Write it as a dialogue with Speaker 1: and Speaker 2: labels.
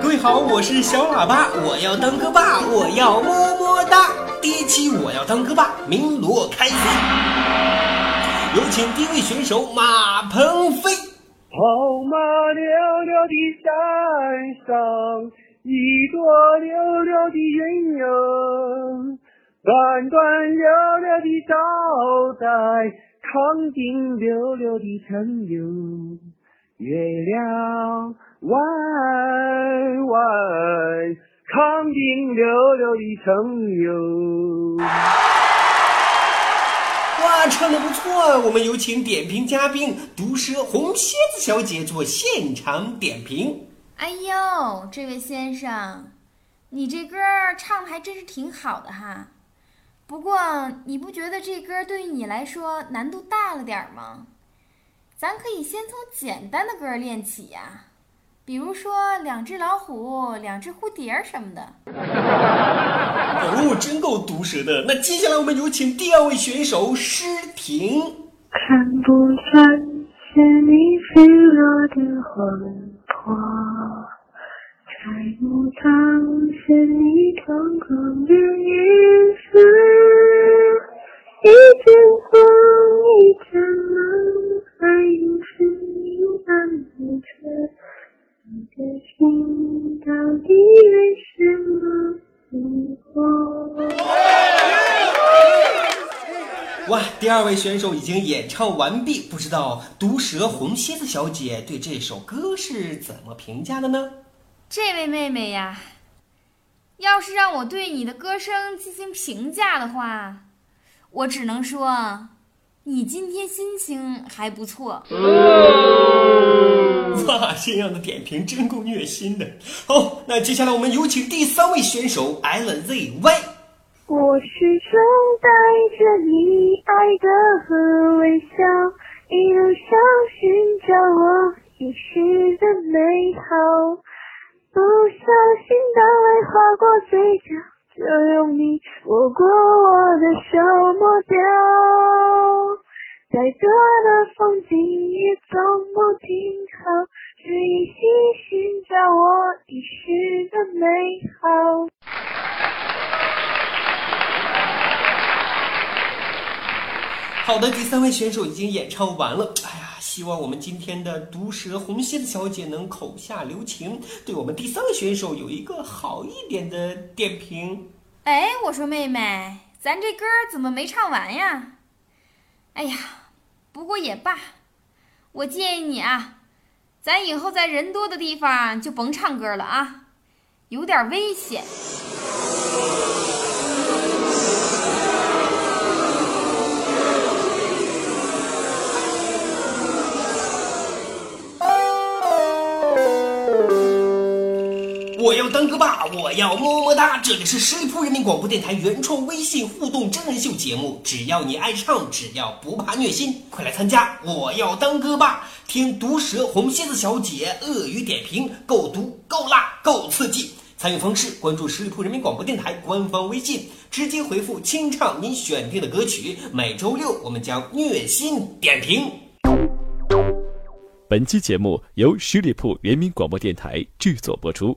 Speaker 1: 各位好，我是小喇叭，我要当个爸，我要么么哒。第一期我要当个爸，鸣锣开飞。有请第一位选手马鹏飞。
Speaker 2: 跑马溜溜的山上，一朵溜溜的云哟，短短溜溜的招待，长颈溜溜的成游。月亮弯弯，康定溜溜的城哟。
Speaker 1: 哇，唱的不错！我们有请点评嘉宾毒舌红蝎子小姐做现场点评。
Speaker 3: 哎呦，这位先生，你这歌唱的还真是挺好的哈。不过，你不觉得这歌对于你来说难度大了点吗？咱可以先从简单的歌练起呀，比如说两只老虎、两只蝴蝶什么的。
Speaker 1: 哦，真够毒舌的。那接下来我们有请第二位选手诗婷。
Speaker 4: 看不穿是你飞落的魂魄，猜不透是你瞳孔的颜色，一阵心到底为什么迷惑？
Speaker 1: 哇，第二位选手已经演唱完毕，不知道毒蛇红蝎子小姐对这首歌是怎么评价的呢？
Speaker 3: 这位妹妹呀，要是让我对你的歌声进行评价的话，我只能说，你今天心情还不错。
Speaker 1: 哇，这样的点评真够虐心的。好，那接下来我们有请第三位选手 LZY。
Speaker 4: 我始终带着你爱的微笑，一路上寻找我遗失的美好。不小心当泪划过嘴角，就用你握过我的手抹掉。再多的风景也从不停我遗失的美好。
Speaker 1: 好的，第三位选手已经演唱完了。哎呀，希望我们今天的毒舌红蝎子小姐能口下留情，对我们第三位选手有一个好一点的点评。
Speaker 3: 哎，我说妹妹，咱这歌怎么没唱完呀？哎呀，不过也罢，我建议你啊，咱以后在人多的地方就甭唱歌了啊，有点危险。
Speaker 1: 我要当个爸，我要么么哒！这里是十里铺人民广播电台原创微信互动真人秀节目，只要你爱唱，只要不怕虐心，快来参加！我要当个爸，听毒舌红蝎子小姐鳄鱼点评，够毒够辣够刺激。参与方式：关注十里铺人民广播电台官方微信，直接回复“清唱”您选定的歌曲。每周六我们将虐心点评。
Speaker 5: 本期节目由十里铺人民广播电台制作播出。